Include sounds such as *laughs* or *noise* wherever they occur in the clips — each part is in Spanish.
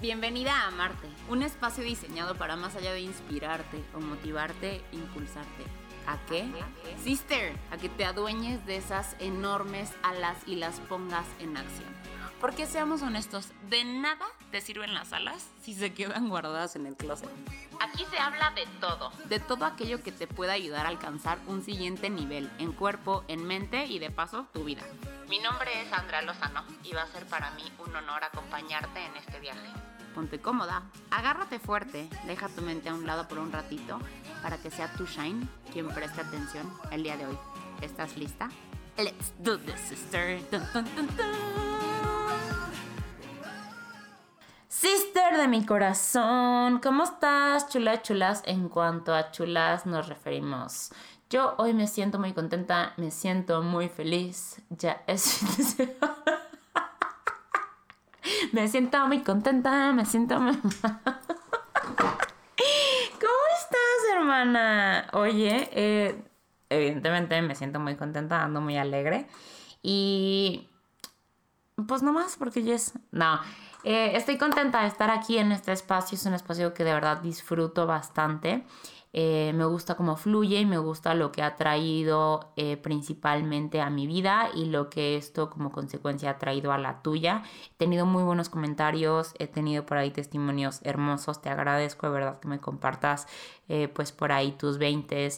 Bienvenida a Marte, un espacio diseñado para más allá de inspirarte o motivarte, impulsarte. ¿A qué? Sister, a que te adueñes de esas enormes alas y las pongas en acción. Porque seamos honestos, de nada te sirven las alas si se quedan guardadas en el closet. Aquí se habla de todo. De todo aquello que te pueda ayudar a alcanzar un siguiente nivel en cuerpo, en mente y de paso tu vida. Mi nombre es Andrea Lozano y va a ser para mí un honor acompañarte en este viaje. Ponte cómoda, agárrate fuerte, deja tu mente a un lado por un ratito para que sea tu Shine quien preste atención el día de hoy. ¿Estás lista? Let's do this, sister. Sister de mi corazón, ¿cómo estás? Chulas, chulas. En cuanto a chulas nos referimos. Yo hoy me siento muy contenta, me siento muy feliz. Ya es *laughs* Me siento muy contenta, me siento muy... *laughs* ¿Cómo estás, hermana? Oye, eh, evidentemente me siento muy contenta, ando muy alegre. Y... Pues nomás porque yes. No. Eh, estoy contenta de estar aquí en este espacio. Es un espacio que de verdad disfruto bastante. Eh, me gusta cómo fluye y me gusta lo que ha traído eh, principalmente a mi vida y lo que esto como consecuencia ha traído a la tuya. He tenido muy buenos comentarios, he tenido por ahí testimonios hermosos, te agradezco de verdad que me compartas pues por ahí tus 20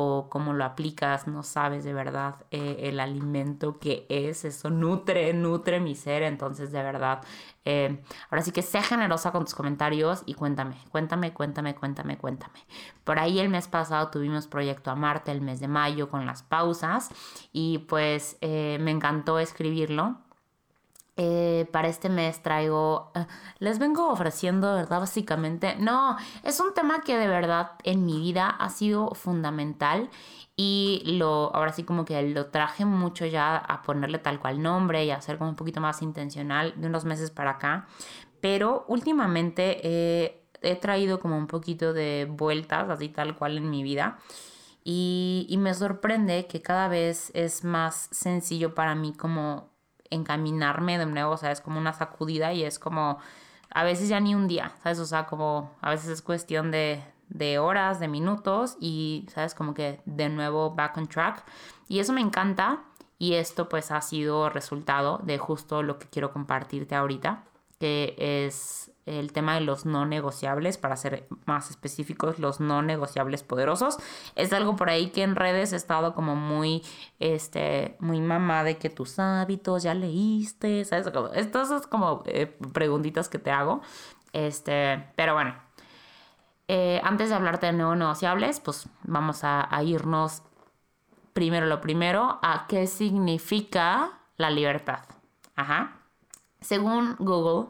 o cómo lo aplicas, no sabes de verdad el alimento que es, eso nutre, nutre mi ser, entonces de verdad eh, ahora sí que sea generosa con tus comentarios y cuéntame, cuéntame, cuéntame, cuéntame, cuéntame. Por ahí el mes pasado tuvimos Proyecto Amarte, el mes de mayo, con las pausas y pues eh, me encantó escribirlo. Eh, para este mes traigo, les vengo ofreciendo, ¿verdad? Básicamente, no, es un tema que de verdad en mi vida ha sido fundamental y lo, ahora sí como que lo traje mucho ya a ponerle tal cual nombre y a ser como un poquito más intencional de unos meses para acá. Pero últimamente he traído como un poquito de vueltas así tal cual en mi vida. Y me sorprende que cada vez es más sencillo para mí como encaminarme de nuevo, o sea, es como una sacudida y es como a veces ya ni un día, ¿sabes? O sea, como a veces es cuestión de, de horas, de minutos y, ¿sabes? Como que de nuevo back on track. Y eso me encanta y esto pues ha sido resultado de justo lo que quiero compartirte ahorita, que es el tema de los no negociables, para ser más específicos, los no negociables poderosos. Es algo por ahí que en redes he estado como muy, este, muy mamá de que tus hábitos ya leíste, ¿sabes? Estas son como eh, preguntitas que te hago. Este, pero bueno, eh, antes de hablarte de no negociables, pues vamos a, irnos primero lo primero a qué significa la libertad. Ajá. Según Google,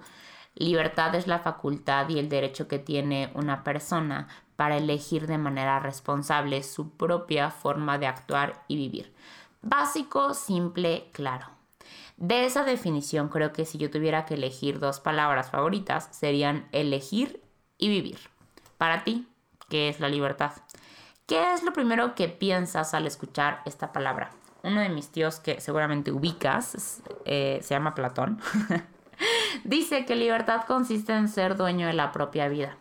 libertad es la facultad y el derecho que tiene una persona para elegir de manera responsable su propia forma de actuar y vivir. Básico, simple, claro. De esa definición creo que si yo tuviera que elegir dos palabras favoritas serían elegir y vivir. Para ti, ¿qué es la libertad? ¿Qué es lo primero que piensas al escuchar esta palabra? Uno de mis tíos que seguramente ubicas, eh, se llama Platón, *laughs* dice que libertad consiste en ser dueño de la propia vida,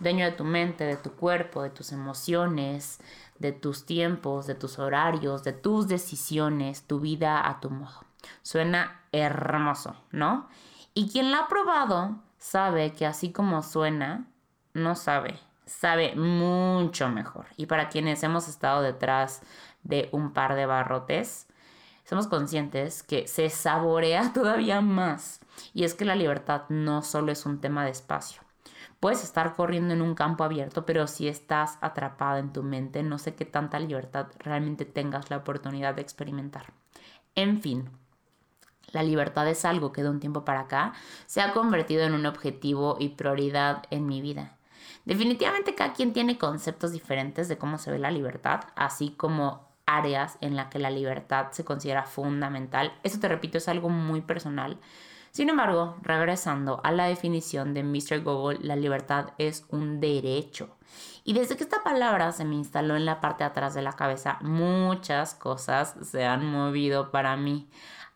dueño de tu mente, de tu cuerpo, de tus emociones, de tus tiempos, de tus horarios, de tus decisiones, tu vida a tu modo. Suena hermoso, ¿no? Y quien la ha probado sabe que así como suena, no sabe, sabe mucho mejor. Y para quienes hemos estado detrás de un par de barrotes, somos conscientes que se saborea *laughs* todavía más. Y es que la libertad no solo es un tema de espacio. Puedes estar corriendo en un campo abierto, pero si estás atrapada en tu mente, no sé qué tanta libertad realmente tengas la oportunidad de experimentar. En fin, la libertad es algo que de un tiempo para acá se ha convertido en un objetivo y prioridad en mi vida. Definitivamente cada quien tiene conceptos diferentes de cómo se ve la libertad, así como áreas en las que la libertad se considera fundamental. Eso te repito, es algo muy personal. Sin embargo, regresando a la definición de Mr. Google, la libertad es un derecho. Y desde que esta palabra se me instaló en la parte de atrás de la cabeza, muchas cosas se han movido para mí.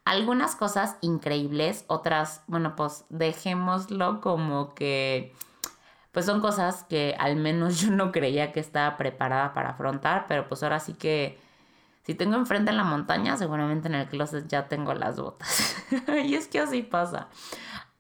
Algunas cosas increíbles, otras, bueno, pues dejémoslo como que, pues son cosas que al menos *laughs* yo no creía que estaba preparada para afrontar, pero pues ahora sí que si tengo enfrente en la montaña, seguramente en el closet ya tengo las botas. *laughs* y es que así pasa.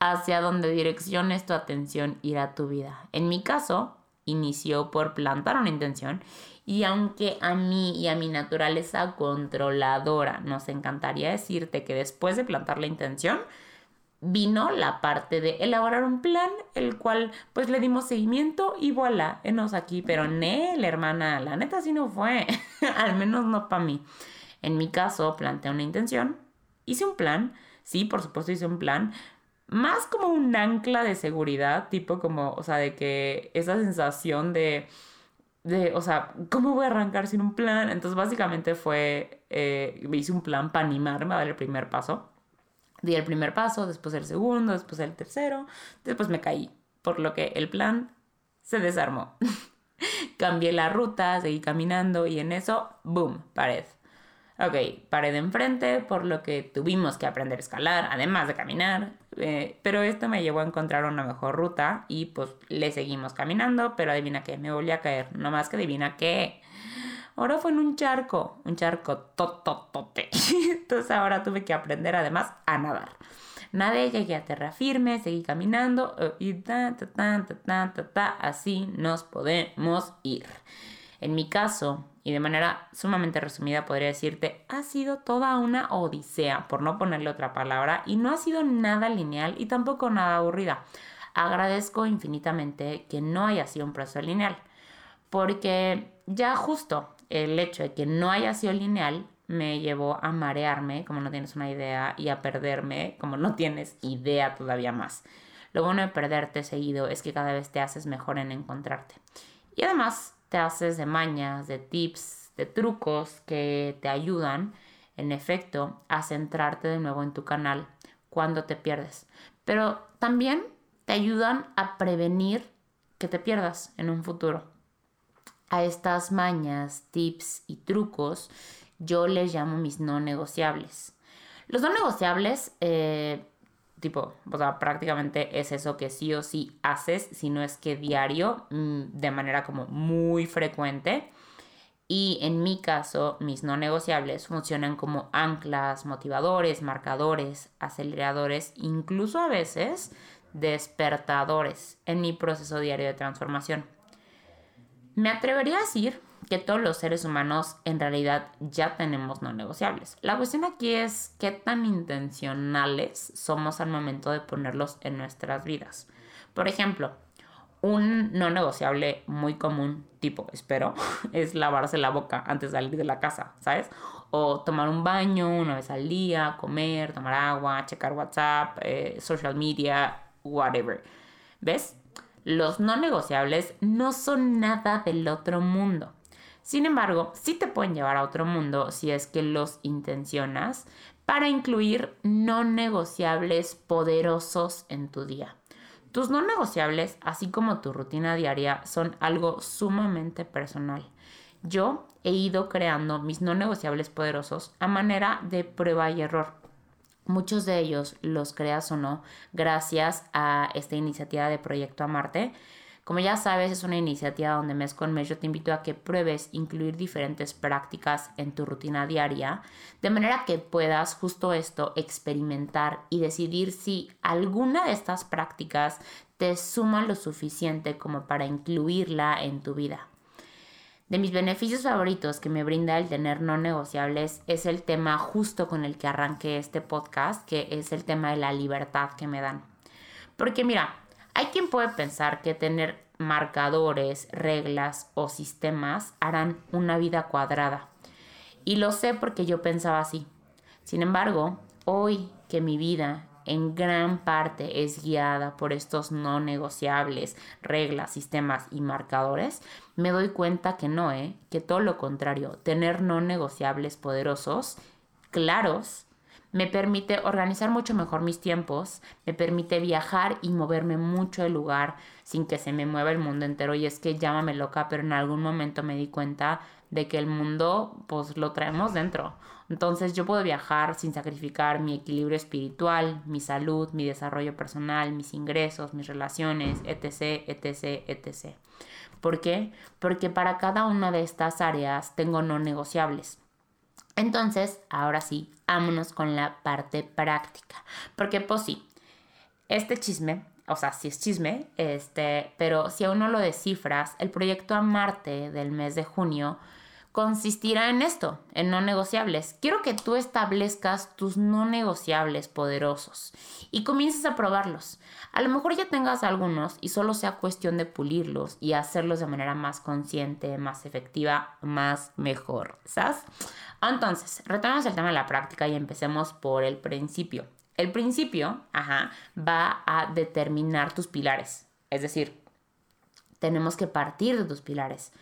Hacia donde direcciones tu atención irá tu vida. En mi caso, inició por plantar una intención y aunque a mí y a mi naturaleza controladora nos encantaría decirte que después de plantar la intención, vino la parte de elaborar un plan, el cual pues le dimos seguimiento y voilà, enos aquí. Pero Nel, hermana, la neta sí no fue, *laughs* al menos no para mí. En mi caso, planteé una intención, hice un plan, sí, por supuesto hice un plan, más como un ancla de seguridad, tipo como, o sea, de que esa sensación de de, o sea, ¿cómo voy a arrancar sin un plan? Entonces básicamente fue, eh, me hice un plan para animarme a dar el primer paso. Di el primer paso, después el segundo, después el tercero, después me caí, por lo que el plan se desarmó. *laughs* Cambié la ruta, seguí caminando y en eso, ¡boom!, pared. Ok, pared enfrente, por lo que tuvimos que aprender a escalar, además de caminar. Eh, pero esto me llevó a encontrar una mejor ruta y pues le seguimos caminando, pero adivina qué, me volví a caer. No más que adivina qué. Ahora fue en un charco, un charco tototote. *laughs* Entonces ahora tuve que aprender además a nadar. Nadé, llegué a tierra firme, seguí caminando eh, y ta, ta, ta, ta, ta, ta, así nos podemos ir. En mi caso, y de manera sumamente resumida podría decirte, ha sido toda una odisea, por no ponerle otra palabra, y no ha sido nada lineal y tampoco nada aburrida. Agradezco infinitamente que no haya sido un proceso lineal, porque ya justo el hecho de que no haya sido lineal me llevó a marearme, como no tienes una idea, y a perderme, como no tienes idea todavía más. Lo bueno de perderte seguido es que cada vez te haces mejor en encontrarte. Y además, te haces de mañas, de tips, de trucos que te ayudan, en efecto, a centrarte de nuevo en tu canal cuando te pierdes. Pero también te ayudan a prevenir que te pierdas en un futuro. A estas mañas, tips y trucos yo les llamo mis no negociables. Los no negociables eh, tipo, o sea, prácticamente es eso que sí o sí haces, si no es que diario, mm, de manera como muy frecuente. Y en mi caso, mis no negociables funcionan como anclas, motivadores, marcadores, aceleradores, incluso a veces despertadores en mi proceso diario de transformación. Me atrevería a decir que todos los seres humanos en realidad ya tenemos no negociables. La cuestión aquí es qué tan intencionales somos al momento de ponerlos en nuestras vidas. Por ejemplo, un no negociable muy común, tipo, espero, *laughs* es lavarse la boca antes de salir de la casa, ¿sabes? O tomar un baño una vez al día, comer, tomar agua, checar WhatsApp, eh, social media, whatever. ¿Ves? Los no negociables no son nada del otro mundo. Sin embargo, sí te pueden llevar a otro mundo si es que los intencionas para incluir no negociables poderosos en tu día. Tus no negociables, así como tu rutina diaria, son algo sumamente personal. Yo he ido creando mis no negociables poderosos a manera de prueba y error. Muchos de ellos los creas o no gracias a esta iniciativa de Proyecto Amarte como ya sabes, es una iniciativa donde mes con mes yo te invito a que pruebes incluir diferentes prácticas en tu rutina diaria, de manera que puedas justo esto experimentar y decidir si alguna de estas prácticas te suma lo suficiente como para incluirla en tu vida. De mis beneficios favoritos que me brinda el tener no negociables es el tema justo con el que arranqué este podcast, que es el tema de la libertad que me dan. Porque mira, hay quien puede pensar que tener marcadores, reglas o sistemas harán una vida cuadrada. Y lo sé porque yo pensaba así. Sin embargo, hoy que mi vida en gran parte es guiada por estos no negociables, reglas, sistemas y marcadores, me doy cuenta que no, ¿eh? que todo lo contrario, tener no negociables poderosos, claros, me permite organizar mucho mejor mis tiempos, me permite viajar y moverme mucho de lugar sin que se me mueva el mundo entero. Y es que llámame loca, pero en algún momento me di cuenta de que el mundo pues lo traemos dentro. Entonces yo puedo viajar sin sacrificar mi equilibrio espiritual, mi salud, mi desarrollo personal, mis ingresos, mis relaciones, etc., etc., etc. ¿Por qué? Porque para cada una de estas áreas tengo no negociables. Entonces, ahora sí, vámonos con la parte práctica. Porque pues sí, este chisme, o sea, sí es chisme, este, pero si aún no lo descifras, el proyecto a Marte del mes de junio consistirá en esto, en no negociables. Quiero que tú establezcas tus no negociables poderosos y comiences a probarlos. A lo mejor ya tengas algunos y solo sea cuestión de pulirlos y hacerlos de manera más consciente, más efectiva, más mejor, ¿sabes? Entonces, retomemos el tema de la práctica y empecemos por el principio. El principio, ajá, va a determinar tus pilares. Es decir, tenemos que partir de tus pilares.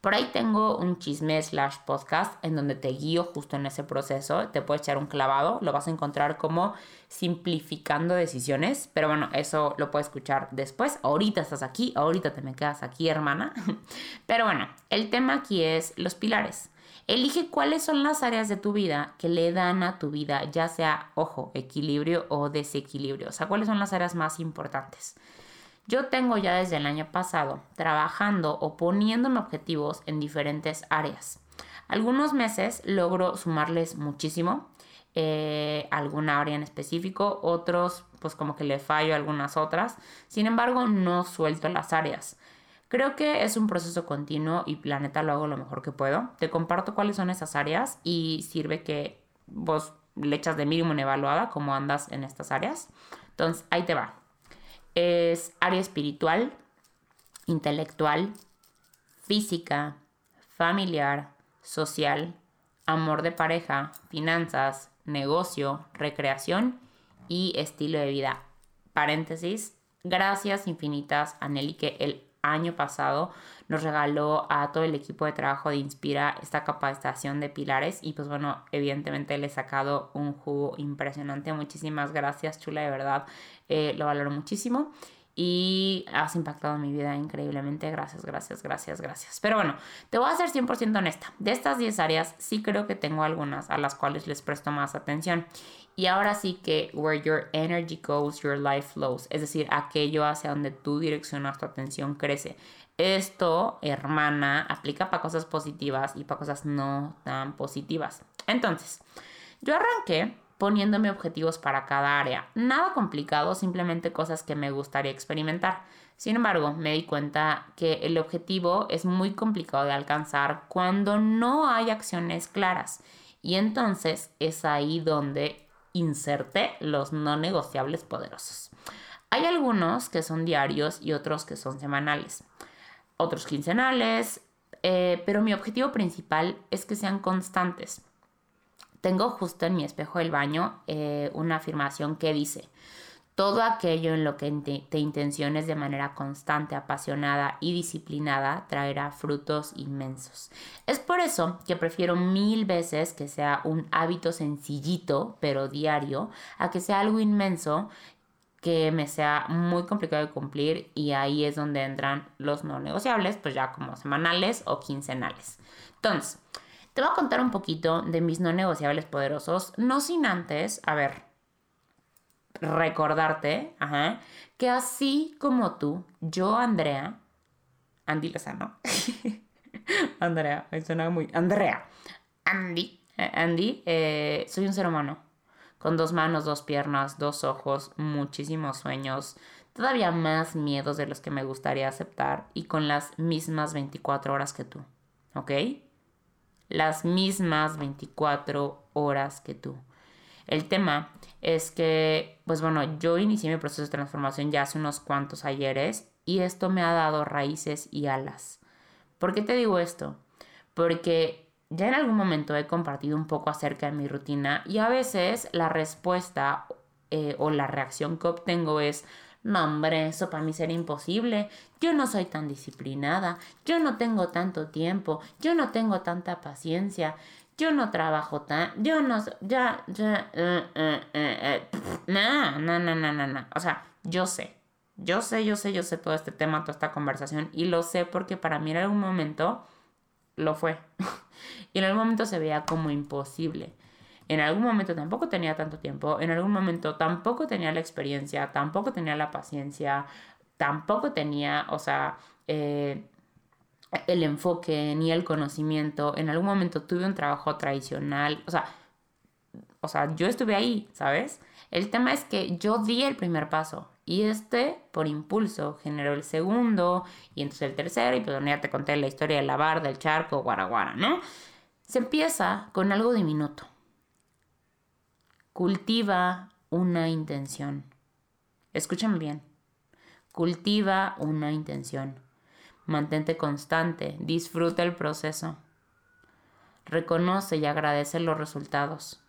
Por ahí tengo un chisme slash podcast en donde te guío justo en ese proceso. Te puedes echar un clavado, lo vas a encontrar como simplificando decisiones. Pero bueno, eso lo puedes escuchar después. Ahorita estás aquí, ahorita te me quedas aquí, hermana. *laughs* Pero bueno, el tema aquí es los pilares. Elige cuáles son las áreas de tu vida que le dan a tu vida, ya sea, ojo, equilibrio o desequilibrio. O sea, cuáles son las áreas más importantes. Yo tengo ya desde el año pasado trabajando o poniéndome objetivos en diferentes áreas. Algunos meses logro sumarles muchísimo, eh, alguna área en específico, otros pues como que le fallo a algunas otras. Sin embargo, no suelto las áreas. Creo que es un proceso continuo y planeta lo hago lo mejor que puedo. Te comparto cuáles son esas áreas y sirve que vos le echas de mínimo una evaluada cómo andas en estas áreas. Entonces, ahí te va es área espiritual, intelectual, física, familiar, social, amor de pareja, finanzas, negocio, recreación y estilo de vida. Paréntesis, gracias infinitas a Nelly que el año pasado nos regaló a todo el equipo de trabajo de Inspira esta capacitación de pilares y pues bueno, evidentemente le he sacado un jugo impresionante. Muchísimas gracias, chula, de verdad, eh, lo valoro muchísimo y has impactado mi vida increíblemente. Gracias, gracias, gracias, gracias. Pero bueno, te voy a ser 100% honesta. De estas 10 áreas, sí creo que tengo algunas a las cuales les presto más atención. Y ahora sí que where your energy goes, your life flows. Es decir, aquello hacia donde tú direccionas tu atención crece. Esto, hermana, aplica para cosas positivas y para cosas no tan positivas. Entonces, yo arranqué poniéndome objetivos para cada área. Nada complicado, simplemente cosas que me gustaría experimentar. Sin embargo, me di cuenta que el objetivo es muy complicado de alcanzar cuando no hay acciones claras. Y entonces es ahí donde inserté los no negociables poderosos. Hay algunos que son diarios y otros que son semanales, otros quincenales, eh, pero mi objetivo principal es que sean constantes. Tengo justo en mi espejo del baño eh, una afirmación que dice, todo aquello en lo que te, intenciones de manera constante, apasionada y disciplinada traerá frutos inmensos. Es por eso que prefiero mil veces que sea un hábito sencillito, pero diario, a que sea algo inmenso que me sea muy complicado de cumplir y ahí es donde entran los no negociables, pues ya como semanales o quincenales. Entonces, te voy a contar un poquito de mis no negociables poderosos, no sin antes, a ver, recordarte, ajá, que así como tú, yo, Andrea, Andy Lozano, *laughs* Andrea, me suena muy, Andrea, Andy, eh, Andy, eh, soy un ser humano, con dos manos, dos piernas, dos ojos, muchísimos sueños, todavía más miedos de los que me gustaría aceptar y con las mismas 24 horas que tú, ¿ok? las mismas 24 horas que tú. El tema es que, pues bueno, yo inicié mi proceso de transformación ya hace unos cuantos ayeres y esto me ha dado raíces y alas. ¿Por qué te digo esto? Porque ya en algún momento he compartido un poco acerca de mi rutina y a veces la respuesta eh, o la reacción que obtengo es, no, hombre, eso para mí sería imposible. Yo no soy tan disciplinada. Yo no tengo tanto tiempo. Yo no tengo tanta paciencia. Yo no trabajo tan. Yo no. Ya, ya. no, no, no, no, no, no. O sea, yo sé. Yo sé, yo sé, yo sé todo este tema, toda esta conversación. Y lo sé porque para mí en algún momento lo fue. *laughs* y en algún momento se veía como imposible. En algún momento tampoco tenía tanto tiempo, en algún momento tampoco tenía la experiencia, tampoco tenía la paciencia, tampoco tenía, o sea, eh, el enfoque ni el conocimiento. En algún momento tuve un trabajo tradicional, o sea, o sea, yo estuve ahí, ¿sabes? El tema es que yo di el primer paso y este, por impulso, generó el segundo y entonces el tercero y pues ya te conté la historia de la barda, del charco, guaraguara, ¿no? Se empieza con algo diminuto. Cultiva una intención. Escúchame bien. Cultiva una intención. Mantente constante, disfruta el proceso. Reconoce y agradece los resultados.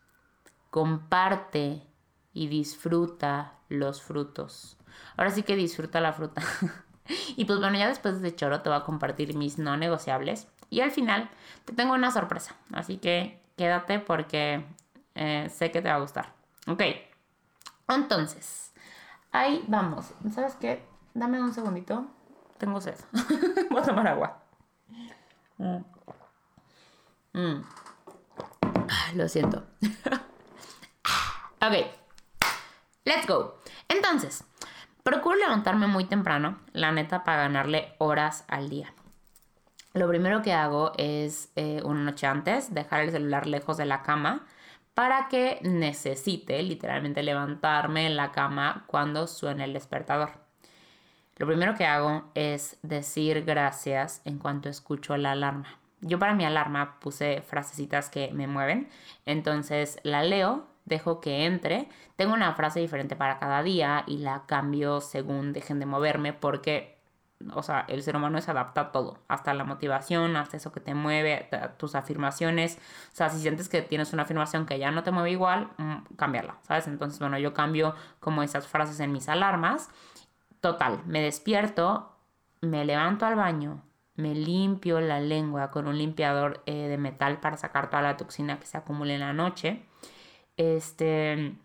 Comparte y disfruta los frutos. Ahora sí que disfruta la fruta. *laughs* y pues bueno, ya después de choro te voy a compartir mis no negociables. Y al final te tengo una sorpresa. Así que quédate porque eh, sé que te va a gustar. Ok. Entonces, ahí vamos. ¿Sabes qué? Dame un segundito. Tengo sed. *laughs* voy a tomar agua. Mm. Mm. Lo siento. *laughs* Ok, Entonces, procuro levantarme muy temprano, la neta, para ganarle horas al día. Lo primero que hago es eh, una noche antes dejar el celular lejos de la cama para que necesite literalmente levantarme en la cama cuando suene el despertador. Lo primero que hago es decir gracias en cuanto escucho la alarma. Yo para mi alarma puse frasecitas que me mueven, entonces la leo dejo que entre. Tengo una frase diferente para cada día y la cambio según dejen de moverme porque, o sea, el ser humano se adapta a todo, hasta la motivación, hasta eso que te mueve, tus afirmaciones. O sea, si sientes que tienes una afirmación que ya no te mueve igual, mm, cambiarla, ¿sabes? Entonces, bueno, yo cambio como esas frases en mis alarmas. Total, me despierto, me levanto al baño, me limpio la lengua con un limpiador eh, de metal para sacar toda la toxina que se acumula en la noche este,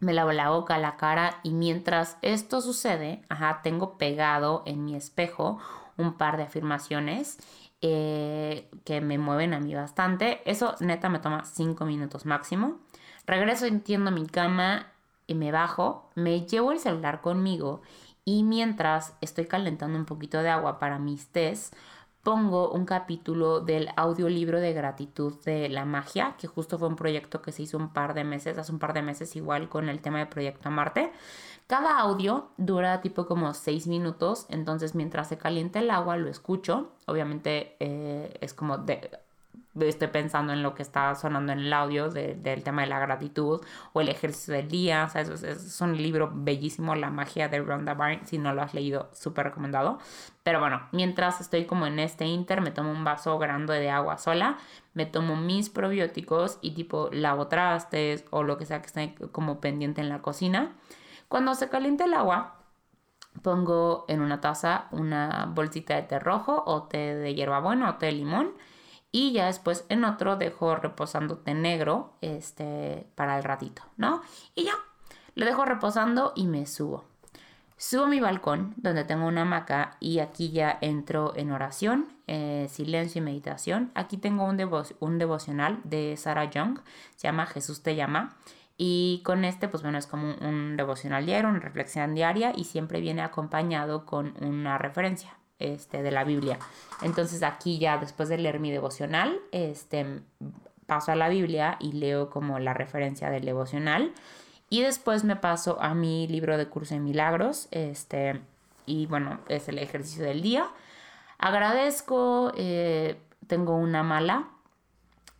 me lavo la boca, la cara y mientras esto sucede, ajá, tengo pegado en mi espejo un par de afirmaciones eh, que me mueven a mí bastante. Eso neta me toma 5 minutos máximo. Regreso, entiendo mi cama y me bajo, me llevo el celular conmigo y mientras estoy calentando un poquito de agua para mis tés, pongo un capítulo del audiolibro de gratitud de la magia, que justo fue un proyecto que se hizo un par de meses, hace un par de meses igual con el tema de Proyecto Marte. Cada audio dura tipo como seis minutos, entonces mientras se calienta el agua lo escucho. Obviamente eh, es como de, estoy pensando en lo que está sonando en el audio del tema de la gratitud o el ejercicio del día. O sea, es, un libro bellísimo, La magia de Rhonda Byrne. Si no lo has leído, súper recomendado. Pero bueno, mientras estoy como en este inter, me tomo un vaso grande de agua sola, me tomo mis probióticos y tipo lavo trastes o lo que sea que esté como pendiente en la cocina. Cuando se caliente el agua, pongo en una taza una bolsita de té rojo o té de hierbabuena o té de limón y ya después en otro dejo reposando té negro este, para el ratito, ¿no? Y ya, lo dejo reposando y me subo. Subo a mi balcón donde tengo una hamaca y aquí ya entro en oración, eh, silencio y meditación. Aquí tengo un, un devocional de Sarah Young, se llama Jesús te llama. Y con este, pues bueno, es como un devocional diario, una reflexión diaria y siempre viene acompañado con una referencia este, de la Biblia. Entonces aquí ya después de leer mi devocional, este, paso a la Biblia y leo como la referencia del devocional. Y después me paso a mi libro de curso de milagros. Este, y bueno, es el ejercicio del día. Agradezco, eh, tengo una mala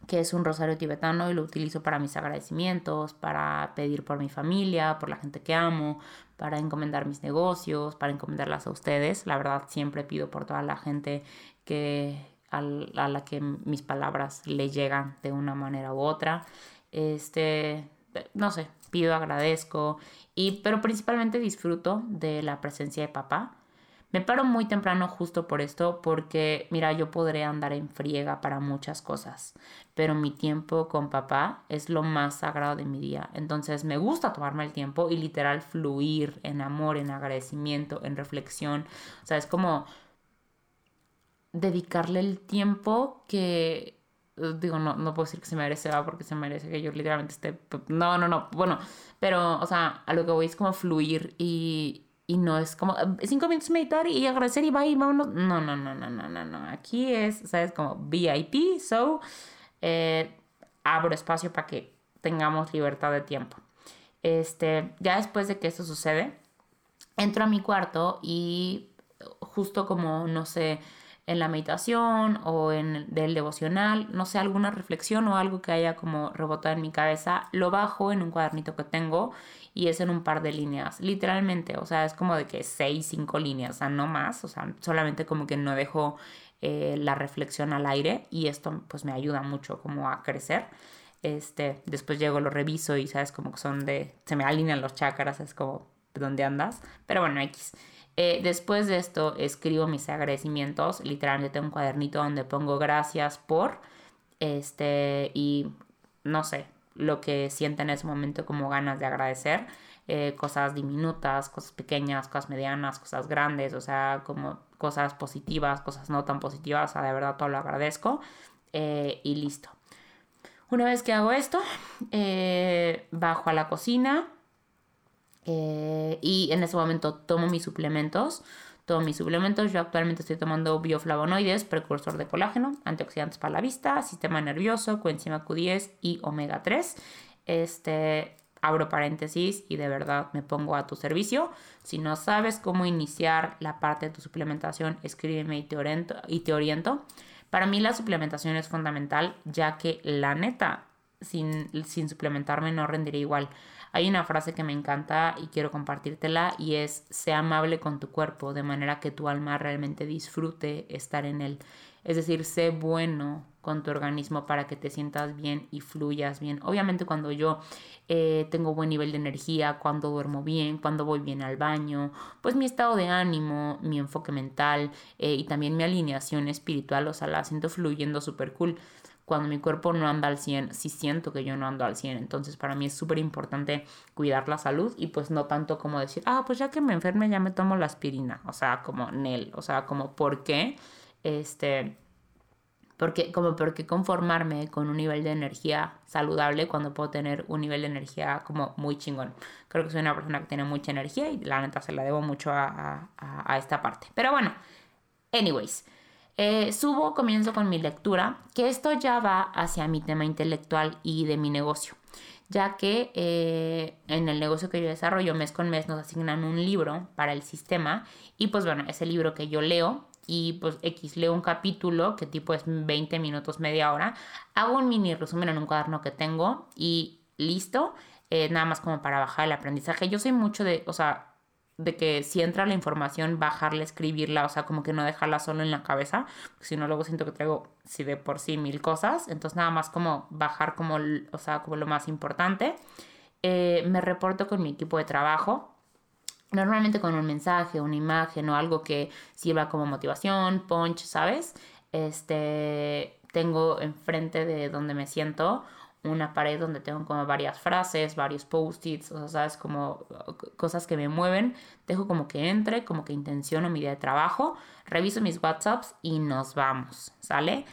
que es un rosario tibetano y lo utilizo para mis agradecimientos, para pedir por mi familia, por la gente que amo, para encomendar mis negocios, para encomendarlas a ustedes. La verdad siempre pido por toda la gente que a la que mis palabras le llegan de una manera u otra. Este, no sé, pido, agradezco y pero principalmente disfruto de la presencia de papá me paro muy temprano justo por esto, porque mira, yo podré andar en friega para muchas cosas, pero mi tiempo con papá es lo más sagrado de mi día. Entonces me gusta tomarme el tiempo y literal fluir en amor, en agradecimiento, en reflexión. O sea, es como dedicarle el tiempo que digo, no, no puedo decir que se merece, porque se merece que yo literalmente esté, no, no, no, bueno, pero, o sea, a lo que voy es como fluir y, y no es como cinco minutos meditar y agradecer y va y vámonos. No, no, no, no, no, no, no. Aquí es, ¿sabes? Como VIP, so eh, abro espacio para que tengamos libertad de tiempo. Este, ya después de que esto sucede, entro a mi cuarto y justo como, no sé, en la meditación o en del devocional, no sé, alguna reflexión o algo que haya como rebotado en mi cabeza, lo bajo en un cuadernito que tengo y es en un par de líneas, literalmente, o sea, es como de que seis, cinco líneas, o sea, no más, o sea, solamente como que no dejo eh, la reflexión al aire y esto pues me ayuda mucho como a crecer. Este, después llego, lo reviso y sabes como que son de, se me alinean los chakras, es como, ¿dónde andas? Pero bueno, X. Eh, después de esto escribo mis agradecimientos, literalmente tengo un cuadernito donde pongo gracias por, este, y no sé, lo que sienta en ese momento como ganas de agradecer. Eh, cosas diminutas, cosas pequeñas, cosas medianas, cosas grandes, o sea, como cosas positivas, cosas no tan positivas, o sea, de verdad todo lo agradezco eh, y listo. Una vez que hago esto, bajo a la cocina y en ese momento tomo mis suplementos. Tomo mis suplementos. Yo actualmente estoy tomando bioflavonoides, precursor de colágeno, antioxidantes para la vista, sistema nervioso, coenzima Q10 y omega 3. Este, abro paréntesis y de verdad me pongo a tu servicio. Si no sabes cómo iniciar la parte de tu suplementación, escríbeme y te oriento. Y te oriento. Para mí la suplementación es fundamental, ya que la neta, sin, sin suplementarme no rendiré igual. Hay una frase que me encanta y quiero compartírtela y es, sea amable con tu cuerpo, de manera que tu alma realmente disfrute estar en él. Es decir, sé bueno con tu organismo para que te sientas bien y fluyas bien. Obviamente cuando yo eh, tengo buen nivel de energía, cuando duermo bien, cuando voy bien al baño, pues mi estado de ánimo, mi enfoque mental eh, y también mi alineación espiritual, o sea, la siento fluyendo súper cool. Cuando mi cuerpo no anda al 100, sí siento que yo no ando al 100. Entonces para mí es súper importante cuidar la salud y pues no tanto como decir, ah, pues ya que me enferme ya me tomo la aspirina. O sea, como Nel, o sea, como ¿por qué? Este, porque, como porque conformarme con un nivel de energía saludable cuando puedo tener un nivel de energía como muy chingón. Creo que soy una persona que tiene mucha energía y la neta se la debo mucho a, esta parte. Pero bueno, anyways. Eh, subo, comienzo con mi lectura, que esto ya va hacia mi tema intelectual y de mi negocio, ya que eh, en el negocio que yo desarrollo mes con mes nos asignan un libro para el sistema y pues bueno, ese libro que yo leo y pues X leo un capítulo que tipo es 20 minutos, media hora, hago un mini resumen en un cuaderno que tengo y listo, eh, nada más como para bajar el aprendizaje. Yo soy mucho de, o sea, de que si entra la información, bajarla, escribirla, o sea, como que no dejarla solo en la cabeza, si no luego siento que traigo, si de por sí, mil cosas, entonces nada más como bajar como, o sea, como lo más importante. Eh, me reporto con mi equipo de trabajo, Normalmente con un mensaje, una imagen o algo que sirva como motivación, punch, ¿sabes? Este, tengo enfrente de donde me siento una pared donde tengo como varias frases, varios post-its, o sea, ¿sabes? Como cosas que me mueven. Dejo como que entre, como que intenciono mi día de trabajo, reviso mis WhatsApps y nos vamos, ¿sale?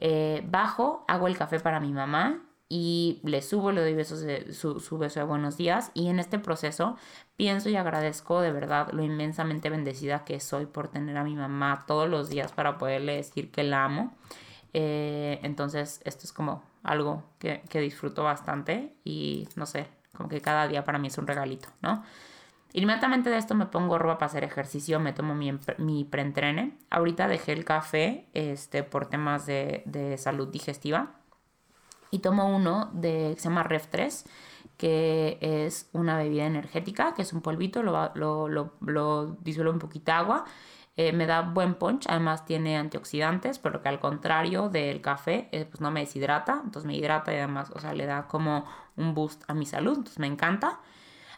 Eh, bajo, hago el café para mi mamá y le subo, le doy besos de, su, su, beso de buenos días y en este proceso pienso y agradezco de verdad lo inmensamente bendecida que soy por tener a mi mamá todos los días para poderle decir que la amo. Eh, entonces esto es como algo que, que, disfruto bastante y no sé, como que cada día para mí es un regalito, ¿no? Inmediatamente de esto me pongo ropa para hacer ejercicio, me tomo mi, mi preentrene. Ahorita dejé el café este, por temas de, de salud digestiva y tomo uno de, que se llama Ref 3, que es una bebida energética, que es un polvito, lo, lo, lo, lo disuelvo un poquito de agua. Eh, me da buen punch, además tiene antioxidantes, pero que al contrario del café, eh, pues no me deshidrata, entonces me hidrata y además, o sea, le da como un boost a mi salud, entonces me encanta.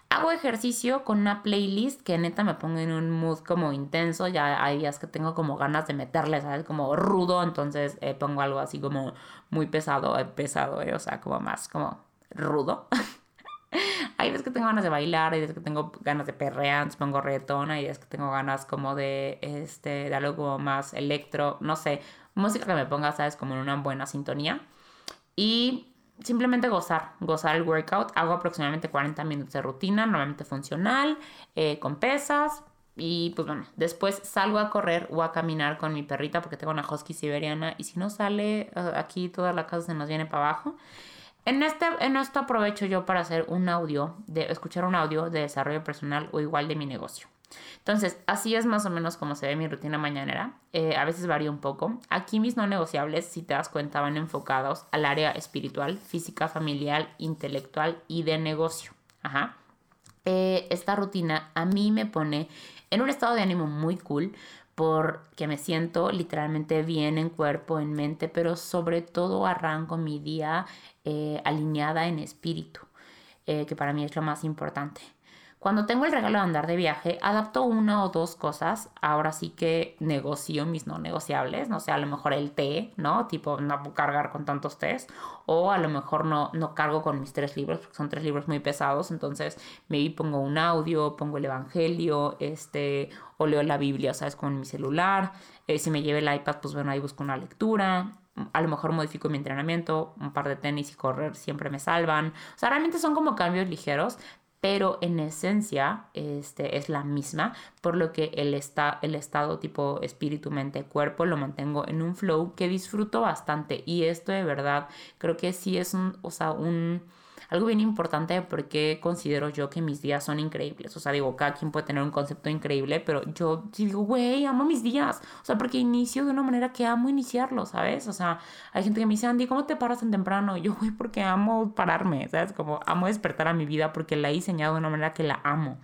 Hago ejercicio con una playlist que neta me pongo en un mood como intenso. Ya hay días que tengo como ganas de meterle, ¿sabes? Como rudo. Entonces eh, pongo algo así como muy pesado, pesado, o sea, como más como rudo. *laughs* *laughs* hay veces que tengo ganas de bailar, hay veces que tengo ganas de perrear, pongo reggaetón, hay veces que tengo ganas como de, este, de algo como más electro, no sé. música que me ponga, sabes, como en una buena sintonía. Y simplemente gozar, gozar el workout. Hago aproximadamente 40 minutos de rutina, normalmente funcional, eh, con pesas. Y pues bueno, después salgo a correr o a caminar con mi perrita porque tengo una husky siberiana y si no sale eh, aquí toda la casa se nos viene para abajo. En, este, en esto aprovecho yo para hacer un audio, de escuchar un audio de desarrollo personal o igual de mi negocio. Entonces, así es más o menos como se ve mi rutina mañanera. Eh, a veces varía un poco. Aquí mis no negociables, si te das cuenta, van enfocados al área espiritual, física, familiar, intelectual y de negocio. Eh, esta rutina a mí me pone en un estado de ánimo muy cool porque me siento literalmente bien en cuerpo, en mente, pero sobre todo arranco mi día eh, alineada en espíritu, que para mí es lo más importante. Cuando tengo el regalo de andar de viaje, adapto una o dos cosas. Ahora sí que negocio mis no negociables. No sé, a lo mejor el té, ¿no? Tipo, no puedo cargar con tantos tés. O a lo mejor no, no cargo con mis tres libros, porque son tres libros muy pesados. Entonces, me pongo un audio, pongo el evangelio, este, o leo la Biblia, ¿sabes? Con mi celular. Eh, si me lleve el iPad, pues bueno, ahí busco una lectura a lo mejor modifico mi entrenamiento, un par de tenis y correr siempre me salvan. O sea, realmente son como cambios ligeros, pero en esencia este, es la misma, por lo que el, el estado tipo espíritu, mente, cuerpo lo mantengo en un flow que disfruto bastante. Y esto de verdad creo que sí es un, o sea, un algo bien importante porque considero yo que mis días son increíbles. O sea, digo, cada quien puede tener un concepto increíble, pero yo sí digo, güey, amo mis días. O sea, porque inicio de una manera que amo iniciarlo, ¿sabes? O sea, hay gente que me dice, Andy, ¿cómo te paras tan temprano? Yo, güey, porque amo pararme, ¿sabes? Como amo despertar a mi vida porque la he diseñado de una manera que la amo.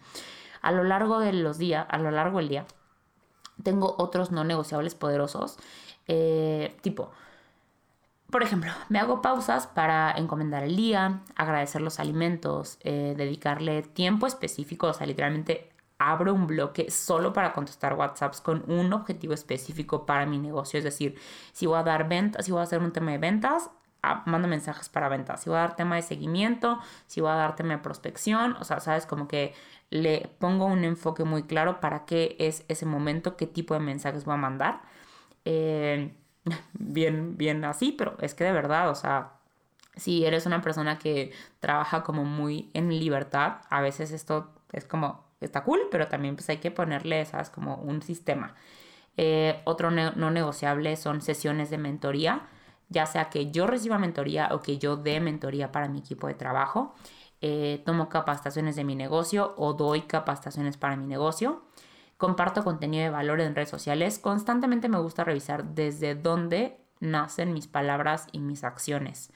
A lo largo de los días, a lo largo del día, tengo otros no negociables poderosos, eh, tipo, por ejemplo, me hago pausas para encomendar el día, agradecer los alimentos, eh, dedicarle tiempo específico, o sea, literalmente abro un bloque solo para contestar WhatsApps con un objetivo específico para mi negocio. Es decir, si voy a dar ventas, si voy a hacer un tema de ventas, ah, mando mensajes para ventas. Si voy a dar tema de seguimiento, si voy a dar tema de prospección, o sea, sabes, como que le pongo un enfoque muy claro para qué es ese momento, qué tipo de mensajes voy a mandar. Eh, bien, bien así, pero es que de verdad, o sea, si eres una persona que trabaja como muy en libertad, a veces esto es como, está cool, pero también pues hay que ponerle, ¿sabes? Como un sistema. Eh, otro no negociable son sesiones de mentoría, ya sea que yo reciba mentoría o que yo dé mentoría para mi equipo de trabajo. Eh, tomo capacitaciones de mi negocio o doy capacitaciones para mi negocio. Comparto contenido de valor en redes sociales. Constantemente me gusta revisar desde dónde nacen mis palabras y mis acciones.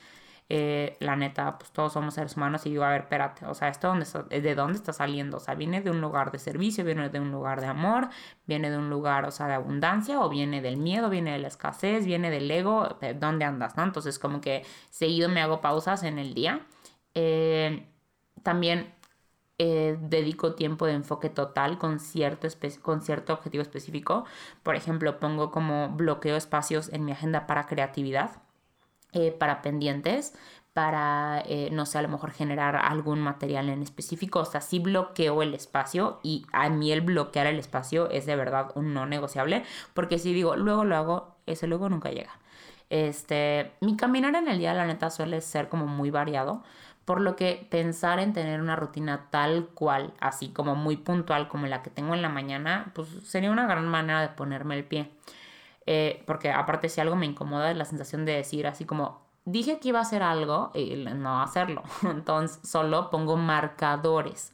Eh, la neta, pues todos somos seres humanos y digo, a ver, espérate, o sea, ¿esto dónde ¿de dónde está saliendo? O sea, ¿viene de un lugar de servicio, viene de un lugar de amor, viene de un lugar, o sea, de abundancia, o viene del miedo, viene de la escasez, viene del ego? ¿De dónde andas, no? Entonces, como que seguido me hago pausas en el día. Eh, también eh, dedico tiempo de enfoque total con cierto, con cierto objetivo específico. Por ejemplo, pongo como bloqueo espacios en mi agenda para creatividad, eh, para pendientes, para, eh, no sé, a lo mejor generar algún material en específico. O sea, sí bloqueo el espacio y a mí el bloquear el espacio es de verdad un no negociable, porque si digo, luego lo hago, ese luego nunca llega. Este, mi caminar en el día, la neta, suele ser como muy variado. Por lo que pensar en tener una rutina tal cual, así como muy puntual como la que tengo en la mañana, pues sería una gran manera de ponerme el pie. Eh, porque aparte si algo me incomoda es la sensación de decir así como, dije que iba a hacer algo y no hacerlo. *laughs* Entonces solo pongo marcadores.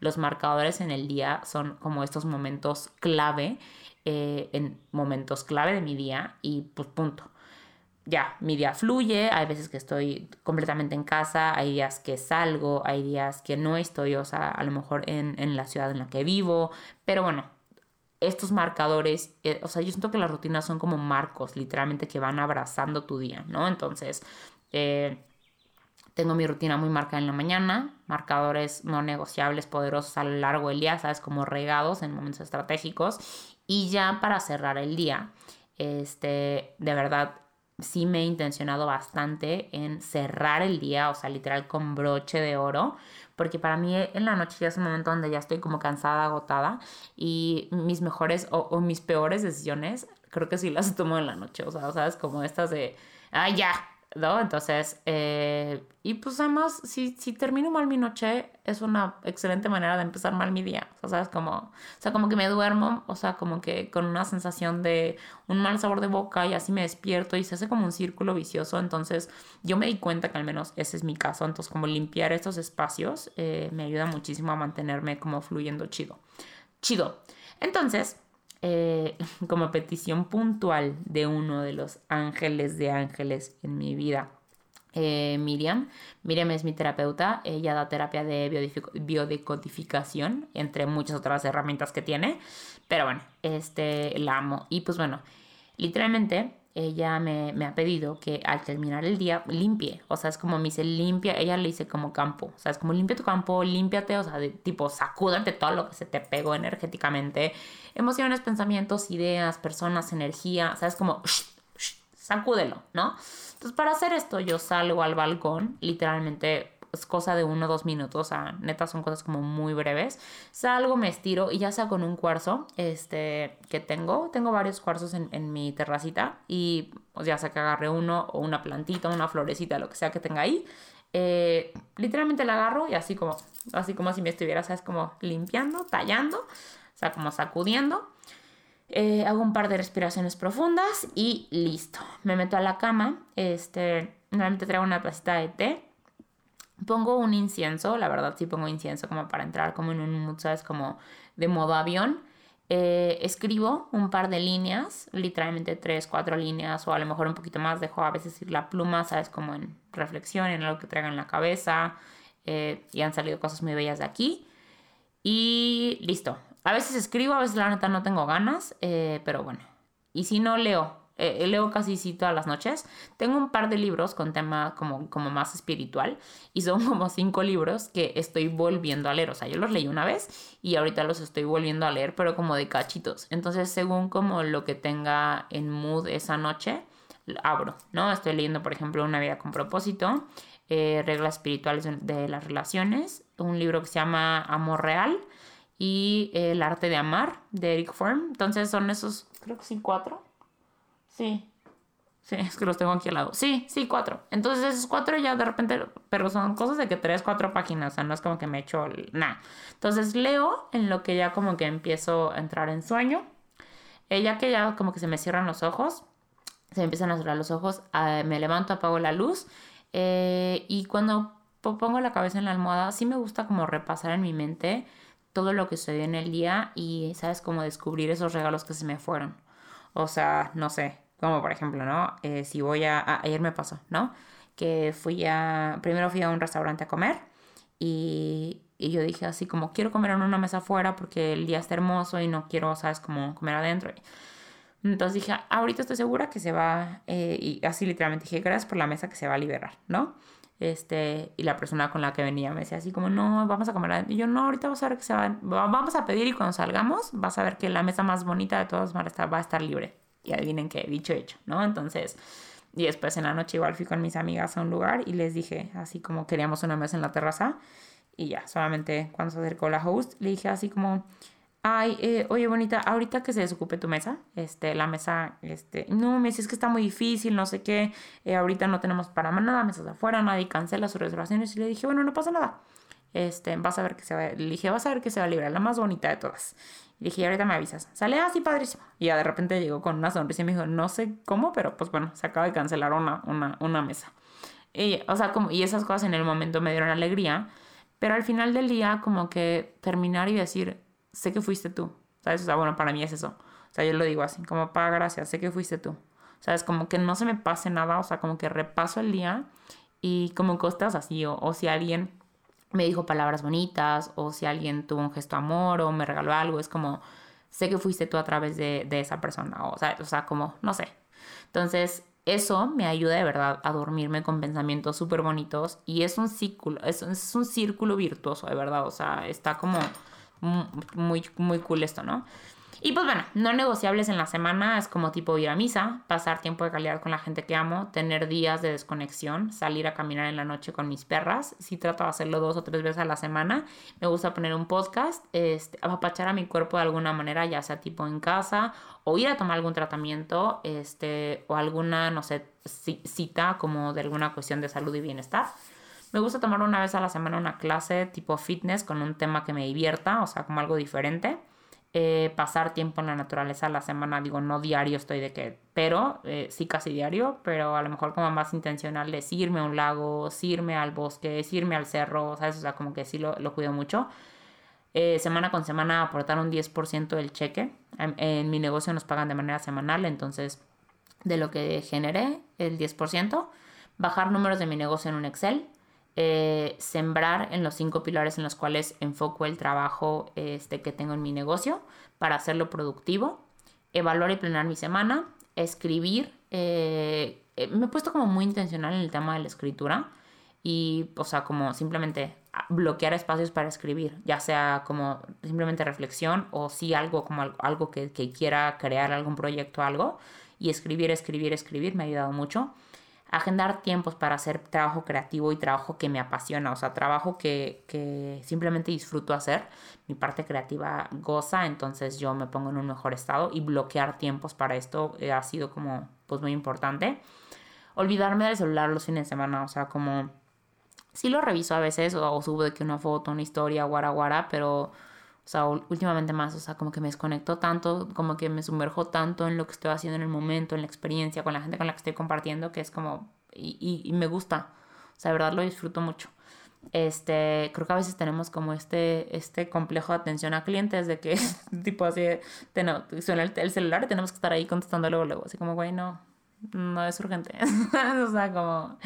Los marcadores en el día son como estos momentos clave, eh, en momentos clave de mi día y pues punto ya, mi día fluye, hay veces que estoy completamente en casa, hay días que salgo, hay días que no estoy, o sea, a lo mejor en, la ciudad en la que vivo, pero bueno, estos marcadores, eh, o sea, yo siento que las rutinas son como marcos, literalmente, que van abrazando tu día, ¿no? Entonces, eh, tengo mi rutina muy marcada en la mañana, marcadores no negociables, poderosos a lo largo del día, ¿sabes? Como regados en momentos estratégicos. Y ya para cerrar el día, este, de verdad, sí me he intencionado bastante en cerrar el día, o sea, literal con broche de oro, porque para mí en la noche ya es un momento donde ya estoy como cansada, agotada y mis mejores o, mis peores decisiones creo que sí las tomo en la noche, o sea, sabes, como estas de, ah, ya, ¿no? Entonces, eh, y pues además, si, si termino mal mi noche, es una excelente manera de empezar mal mi día. O sea, ¿sabes? Como, o sea, como que me duermo, o sea, como que con una sensación de un mal sabor de boca y así me despierto y se hace como un círculo vicioso. Entonces, yo me di cuenta que al menos ese es mi caso. Entonces, como limpiar estos espacios eh, me ayuda muchísimo a mantenerme como fluyendo chido. Chido. Entonces, eh, *laughs* como petición puntual de uno de los ángeles de ángeles en mi vida. Eh, Miriam. Miriam es mi terapeuta. Ella da terapia de biodecodificación, entre muchas otras herramientas que tiene. Pero bueno, este, la amo. Y pues bueno, literalmente ella me, ha pedido que al terminar el día limpie. O sea, es como me dice limpia, ella le dice como campo. O sea, es como limpia tu campo, límpiate, o sea, de, tipo sacúdate todo lo que se te pegó energéticamente. Emociones, pensamientos, ideas, personas, energía. O sea, es como sacúdelo, ¿no? Entonces, para hacer esto, yo salgo al balcón, literalmente es cosa de uno o dos minutos, o sea, neta son cosas como muy breves. Salgo, me estiro y ya sea con un cuarzo este, que tengo, tengo varios cuarzos en, en mi terracita y pues, ya sea que agarre uno o una plantita, una florecita, lo que sea que tenga ahí. Eh, literalmente la agarro y así como, así como si me estuviera, ¿sabes? Como limpiando, tallando, o sea, como sacudiendo. Eh, hago un par de respiraciones profundas y listo. Me meto a la cama. Este, normalmente traigo una tacita de té Pongo un incienso, la verdad sí pongo incienso como para entrar como en un mood, ¿sabes? Como de modo avión. Eh, escribo un par de líneas, literalmente tres, cuatro líneas o a lo mejor un poquito más. Dejo a veces ir la pluma, ¿sabes? Como en reflexión, en algo que traiga en la cabeza. Eh, y han salido cosas muy bellas de aquí. Y listo. A veces escribo, a veces la neta no tengo ganas, eh, pero bueno. Y si no leo, eh, leo casi sí todas las noches. Tengo un par de libros con tema como, como más espiritual y son *laughs* como cinco libros que estoy volviendo a leer. O sea, yo los leí una vez y ahorita los estoy volviendo a leer, pero como de cachitos. Entonces, según como lo que tenga en mood esa noche, abro, ¿no? Estoy leyendo, por ejemplo, Una vida con propósito, eh, Reglas espirituales de las relaciones, un libro que se llama Amor Real y El arte de amar de Eric Fromm. Entonces son esos, creo que sí, cuatro Sí. Sí, es que los tengo aquí al lado. Sí, sí, cuatro. Entonces esos cuatro ya de repente, pero son cosas de que tres, cuatro páginas, o sea, no es como que me echo nada. Entonces leo en lo que ya como que empiezo a entrar en sueño. Ella que ya como que se me cierran los ojos, se me empiezan a cerrar los ojos, ah, me levanto, apago la luz eh, y cuando pongo la cabeza en la almohada, sí me gusta como repasar en mi mente todo lo que sucedió en el día y, ¿sabes? Como descubrir esos regalos que se me fueron. O sea, no sé, como por ejemplo, ¿no? Eh, si voy a, Ayer me pasó, ¿no? Que fui a... Primero fui a un restaurante a comer y, y yo dije así como, quiero comer en una mesa afuera porque el día está hermoso y no quiero, ¿sabes? Como comer adentro. Entonces dije, ahorita estoy segura que se va, eh, y así literalmente dije, gracias por la mesa que se va a liberar, ¿no? Este, y la persona con la que venía me decía así como, no, vamos a comer. Y yo, no, ahorita vamos a ver que se va, vamos a pedir y cuando salgamos vas a ver que la mesa más bonita de todas va a estar, va a estar libre. Y adivinen qué, dicho hecho, ¿no? Entonces, y después en la noche igual fui con mis amigas a un lugar y les dije, así como queríamos una mesa en la terraza. Y ya, solamente cuando se acercó la host, le dije así como, ay, eh, oye bonita, ahorita que se desocupe tu mesa, este, la mesa, este, no, me dices que está muy difícil, no sé qué, eh, ahorita no tenemos para nada, mesas afuera, nadie cancela sus reservaciones. Y le dije, bueno, no pasa nada. Este, vas a ver que se va, le dije, vas a ver que se va a librar, la más bonita de todas. Y dije, ahorita me avisas. Sale así padrísimo. Y ya de repente llegó con una sonrisa y me dijo, no sé cómo, pero pues bueno, se acaba de cancelar una, una, una mesa. Y, o sea, como, y esas cosas en el momento me dieron alegría. Pero al final del día, como que terminar y decir, sé que fuiste tú. ¿Sabes? O sea, bueno, para mí es eso. O sea, yo lo digo así, como, pa, gracias, sé que fuiste tú. ¿Sabes? Como que no se me pase nada, o sea, como que repaso el día y como costas así, o, o si alguien me dijo palabras bonitas o si alguien tuvo un gesto de amor o me regaló algo, es como, sé que fuiste tú a través de, esa persona, o sea, o sea, como, no sé. Entonces, eso me ayuda de verdad a dormirme con pensamientos súper bonitos y es un círculo, es, es, un círculo virtuoso, de verdad, o sea, está como muy, muy cool esto, ¿no? Y pues bueno, no negociables en la semana es como tipo ir a misa, pasar tiempo de calidad con la gente que amo, tener días de desconexión, salir a caminar en la noche con mis perras. Sí trato de hacerlo dos o tres veces a la semana. Me gusta poner un podcast, este, apapachar a mi cuerpo de alguna manera, ya sea tipo en casa o ir a tomar algún tratamiento este, o alguna, no sé, cita como de alguna cuestión de salud y bienestar. Me gusta tomar una vez a la semana una clase tipo fitness con un tema que me divierta, o sea, como algo diferente. Eh, pasar tiempo en la naturaleza la semana, digo, no diario estoy de que, pero eh, sí casi diario, pero a lo mejor como más intencional es irme a un lago, irme al bosque, irme al cerro, ¿sabes? O sea, como que sí lo, lo cuido mucho. Eh, semana con semana aportar un 10% del cheque. En, en, mi negocio nos pagan de manera semanal, entonces de lo que generé, el 10%. Bajar números de mi negocio en un Excel. Eh, sembrar en los cinco pilares en los cuales enfoco el trabajo este, que tengo en mi negocio para hacerlo productivo, evaluar y planear mi semana, escribir. Eh, eh, me he puesto como muy intencional en el tema de la escritura y, o sea, como simplemente bloquear espacios para escribir, ya sea como simplemente reflexión o si algo como algo que, que quiera crear algún proyecto, algo, y escribir, escribir, escribir me ha ayudado mucho agendar tiempos para hacer trabajo creativo y trabajo que me apasiona, o sea, trabajo que, simplemente disfruto hacer. Mi parte creativa goza, entonces yo me pongo en un mejor estado y bloquear tiempos para esto eh, ha sido como pues muy importante. Olvidarme del celular los fines de semana, o sea, como sí lo reviso a veces o, subo de que una foto, una historia, guara guara, pero o sea, últimamente más, o sea, como que me desconecto tanto, como que me sumerjo tanto en lo que estoy haciendo en el momento, en la experiencia, con la gente con la que estoy compartiendo, que es como, y, y, me gusta, o sea, de verdad lo disfruto mucho. Este, creo que a veces tenemos como este, este complejo de atención a clientes de que, *laughs* tipo así, ten, suena el, el, celular y tenemos que estar ahí contestando luego, luego, así como, güey, no, no es urgente, *laughs* o sea, como,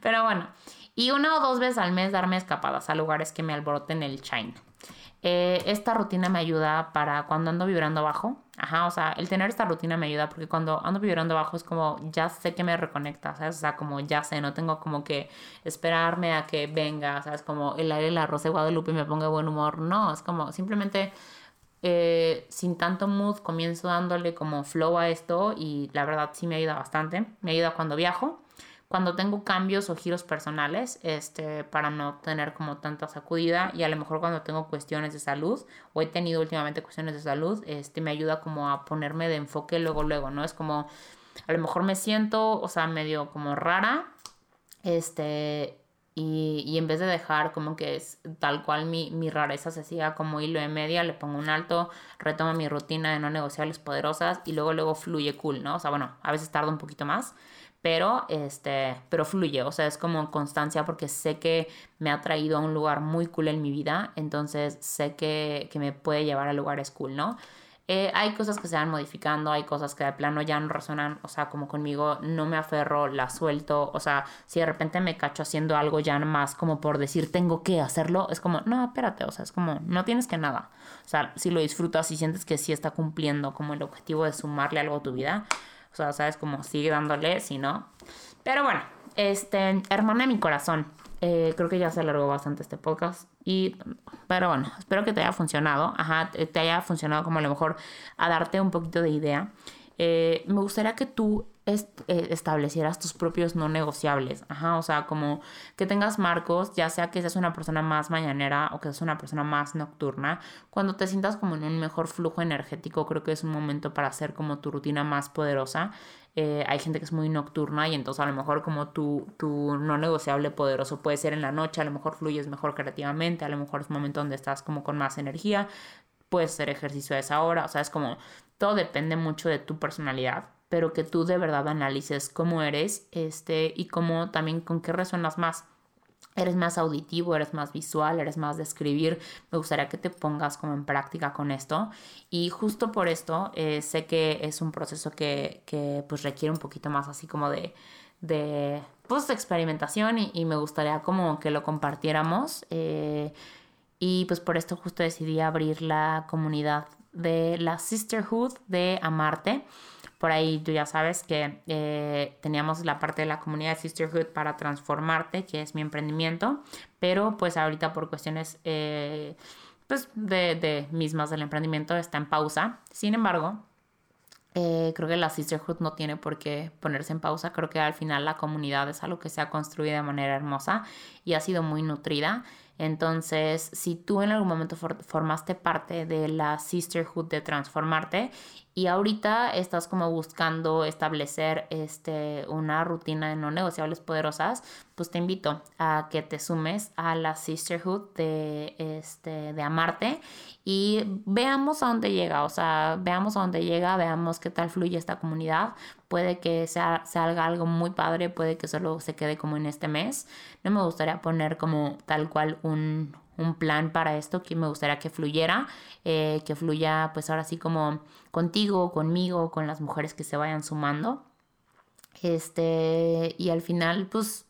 pero bueno, y una o dos veces al mes darme escapadas a lugares que me alboroten el shine. Eh, esta rutina me ayuda para cuando ando vibrando bajo. Ajá, o sea, el tener esta rutina me ayuda porque cuando ando vibrando bajo es como ya sé que me reconecta, ¿sabes? O sea, como ya sé, no tengo como que esperarme a que venga, ¿sabes? Como el aire, de Guadalupe y me ponga buen humor. No, es como simplemente eh, sin tanto mood comienzo dándole como flow a esto y la verdad sí me ayuda bastante. Me ayuda cuando viajo cuando tengo cambios o giros personales, este, para no tener como tanta sacudida y a lo mejor cuando tengo cuestiones de salud o he tenido últimamente cuestiones de salud, este, me ayuda como a ponerme de enfoque luego, luego, ¿no? Es como, a lo mejor me siento, o sea, medio como rara, este, y, y, en vez de dejar como que es tal cual mi, mi rareza se siga como hilo de media, le pongo un alto, retomo mi rutina de no negociables poderosas y luego luego fluye cool, ¿no? O sea, bueno, a veces tarda un poquito más, pero este, pero fluye, o sea, es como constancia porque sé que me ha traído a un lugar muy cool en mi vida, entonces sé que, que me puede llevar a lugares cool, ¿no? Eh, hay cosas que se van modificando, hay cosas que de plano ya no resonan, o sea, como conmigo, no me aferro, la suelto, o sea, si de repente me cacho haciendo algo ya más como por decir tengo que hacerlo, es como, no, espérate, o sea, es como, no tienes que nada, o sea, si lo disfrutas y sientes que sí está cumpliendo como el objetivo de sumarle algo a tu vida, o sea, sabes como sigue dándole, si no. Pero bueno, este, hermana de mi corazón. Eh, creo que ya se alargó bastante este podcast. Y, pero bueno, espero que te haya funcionado. Ajá, te haya funcionado como a lo mejor a darte un poquito de idea. Eh, me gustaría que tú eh, establecieras tus propios no negociables. Ajá, o sea, como que tengas marcos, ya sea que seas una persona más mañanera o que seas una persona más nocturna. Cuando te sientas como en un mejor flujo energético, creo que es un momento para hacer como tu rutina más poderosa. Eh, hay gente que es muy nocturna y entonces a lo mejor como tu, tu no negociable poderoso puede ser en la noche, a lo mejor fluyes mejor creativamente, a lo mejor es momento donde estás como con más energía, puedes hacer ejercicio a esa hora, o sea, es como todo depende mucho de tu personalidad pero que tú de verdad analices cómo eres este, y cómo también con qué resuenas más. Eres más auditivo, eres más visual, eres más de escribir. Me gustaría que te pongas como en práctica con esto. Y justo por esto eh, sé que es un proceso que, que, pues requiere un poquito más así como de, de, pues, experimentación y, me gustaría como que lo compartiéramos. Eh, y pues por esto justo decidí abrir la comunidad de la Sisterhood de Amarte. Por ahí tú ya sabes que eh, teníamos la parte de la comunidad Sisterhood para transformarte, que es mi emprendimiento, pero pues ahorita por cuestiones... Eh, pues, de, de mismas del emprendimiento está en pausa. Sin embargo, eh, creo que la Sisterhood no tiene por qué ponerse en pausa. Creo que al final la comunidad es algo que se ha construido de manera hermosa y ha sido muy nutrida. Entonces, si tú en algún momento formaste parte de la Sisterhood de transformarte y ahorita estás como buscando establecer este, una rutina de no negociables poderosas, pues te invito a que te sumes a la Sisterhood de, este, de Amarte y veamos a dónde llega, o sea, veamos a dónde llega, veamos qué tal fluye esta comunidad. Puede que sea, salga algo muy padre, puede que solo se quede como en este mes. No me gustaría poner como tal cual un, un plan para esto, que me gustaría que fluyera, eh, que fluya pues ahora sí como contigo, conmigo, con las mujeres que se vayan sumando. Este, y al final pues,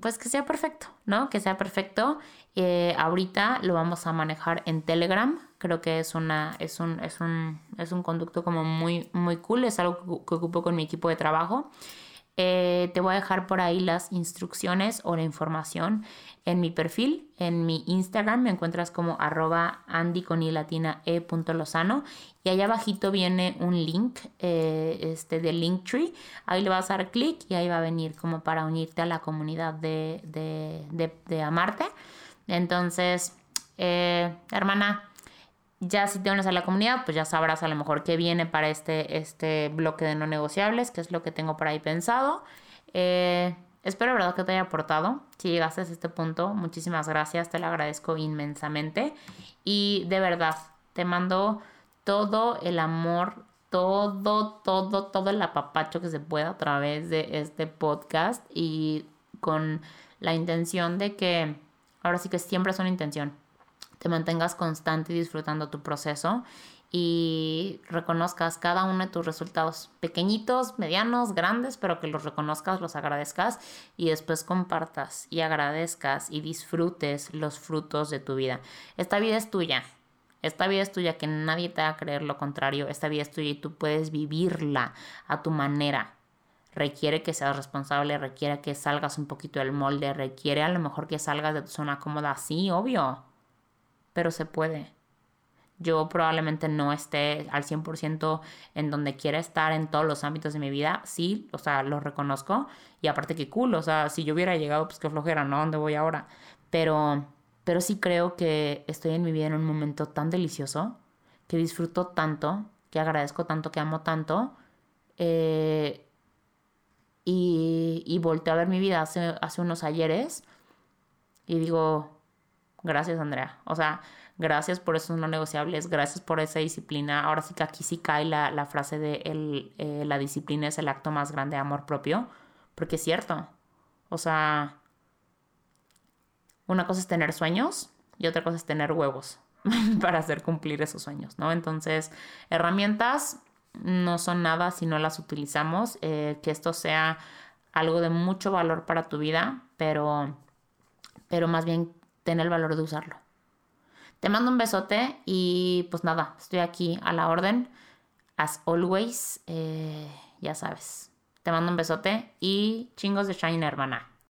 pues que sea perfecto, ¿no? Que sea perfecto. Eh, ahorita lo vamos a manejar en Telegram. Creo que es una, es un, es un, es un conducto como muy, muy cool. Es algo que ocupo con mi equipo de trabajo. Eh, te voy a dejar por ahí las instrucciones o la información en mi perfil, en mi Instagram, me encuentras como arroba andy y e y allá abajito viene un link eh, este, de Linktree, ahí le vas a dar clic y ahí va a venir como para unirte a la comunidad de, de, Amarte. Entonces, eh, hermana, ya si te unes a la comunidad, pues ya sabrás a lo mejor qué viene para este, este bloque de no negociables, que es lo que tengo por ahí pensado. Eh, espero, verdad, que te haya aportado. Si llegaste a este punto, muchísimas gracias, te lo agradezco inmensamente. Y de verdad, te mando todo el amor, todo, todo, todo el apapacho que se pueda a través de este podcast y con la intención de que, ahora sí que siempre es una intención te mantengas constante y disfrutando tu proceso y reconozcas cada uno de tus resultados, pequeñitos, medianos, grandes, pero que los reconozcas, los agradezcas y después compartas y agradezcas y disfrutes los frutos de tu vida. Esta vida es tuya. Esta vida es tuya, que nadie te va a creer lo contrario. Esta vida es tuya y tú puedes vivirla a tu manera. Requiere que seas responsable, requiere que salgas un poquito del molde, requiere a lo mejor que salgas de tu zona cómoda. Sí, obvio pero se puede. Yo probablemente no esté al 100% en donde quiera estar en todos los ámbitos de mi vida, sí, o sea, lo reconozco. Y aparte que cool, o sea, si yo hubiera llegado, pues qué flojera, ¿no? ¿Dónde voy ahora? Pero, pero sí creo que estoy en mi vida en un momento tan delicioso, que disfruto tanto, que agradezco tanto, que amo tanto. Eh, y, y volteo a ver mi vida hace, hace unos ayeres y digo, Gracias, Andrea. O sea, gracias por esos no negociables, gracias por esa disciplina. Ahora sí que aquí sí cae la, frase de el, eh, la disciplina es el acto más grande de amor propio, porque es cierto. O sea, una cosa es tener sueños y otra cosa es tener huevos *laughs* para hacer cumplir esos sueños, ¿no? Entonces, herramientas no son nada si no las utilizamos, eh, que esto sea algo de mucho valor para tu vida, pero, pero más bien ten el valor de usarlo. Te mando un besote y pues nada, estoy aquí a la orden. As always, eh, ya sabes. Te mando un besote y chingos de Shine, hermana.